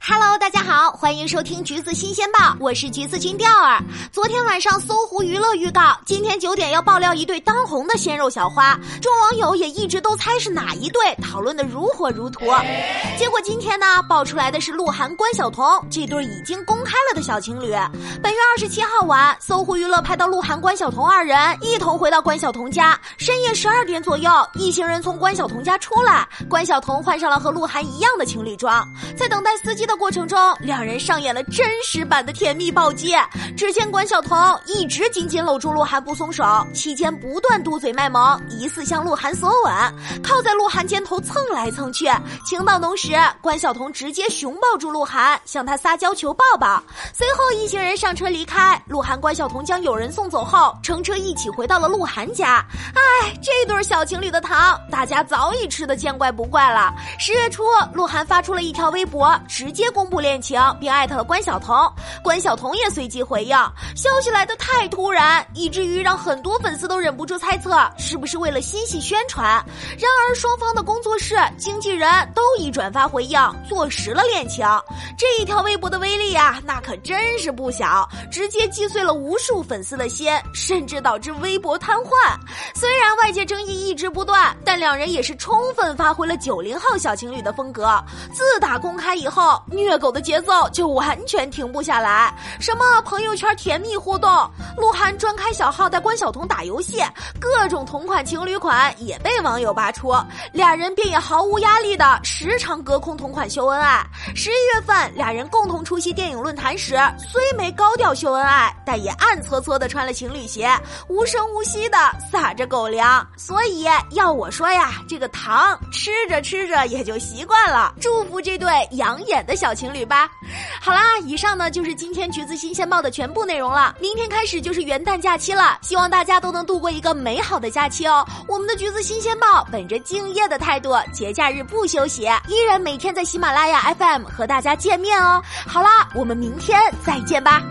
Hello，大家好，欢迎收听橘子新鲜报，我是橘子君钓儿。昨天晚上搜狐娱乐预告，今天九点要爆料一对当红的鲜肉小花，众网友也一直都猜是哪一对，讨论的如火如荼。结果今天呢，爆出来的是鹿晗关晓彤这对已经公开了的小情侣。本月二十七号晚，搜狐娱乐拍到鹿晗关晓彤二人一同回到关晓彤家，深夜十二点左右，一行人从关晓彤家出来，关晓彤换上了和鹿晗一样的情侣装，在等待司机的。过程中，两人上演了真实版的甜蜜暴击。只见关晓彤一直紧紧搂住鹿晗不松手，期间不断嘟嘴卖萌，疑似向鹿晗索吻，靠在鹿晗肩头蹭来蹭去。情到浓时，关晓彤直接熊抱住鹿晗，向他撒娇求抱抱。随后一行人上车离开，鹿晗、关晓彤将友人送走后，乘车一起回到了鹿晗家。哎，这对小情侣的糖，大家早已吃得见怪不怪了。十月初，鹿晗发出了一条微博，直。接公布恋情，并艾特了关晓彤，关晓彤也随即回应。消息来的太突然，以至于让很多粉丝都忍不住猜测，是不是为了新戏宣传？然而，双方的工作室、经纪人都已转发回应，坐实了恋情。这一条微博的威力呀，那可真是不小，直接击碎了无数粉丝的心，甚至导致微博瘫痪。虽外界争议一直不断，但两人也是充分发挥了九零后小情侣的风格。自打公开以后，虐狗的节奏就完全停不下来。什么朋友圈甜蜜互动，鹿晗专开小号带关晓彤打游戏，各种同款情侣款也被网友扒出，俩人便也毫无压力的时常隔空同款秀恩爱。十一月份，俩人共同出席电影论坛时，虽没高调秀恩爱，但也暗搓搓的穿了情侣鞋，无声无息的撒着狗粮。所以要我说呀，这个糖吃着吃着也就习惯了。祝福这对养眼的小。情侣吧，好啦，以上呢就是今天橘子新鲜报的全部内容了。明天开始就就是元旦假期了，希望大家都能度过一个美好的假期哦。我们的橘子新鲜报本着敬业的态度，节假日不休息，依然每天在喜马拉雅 FM 和大家见面哦。好啦，我们明天再见吧。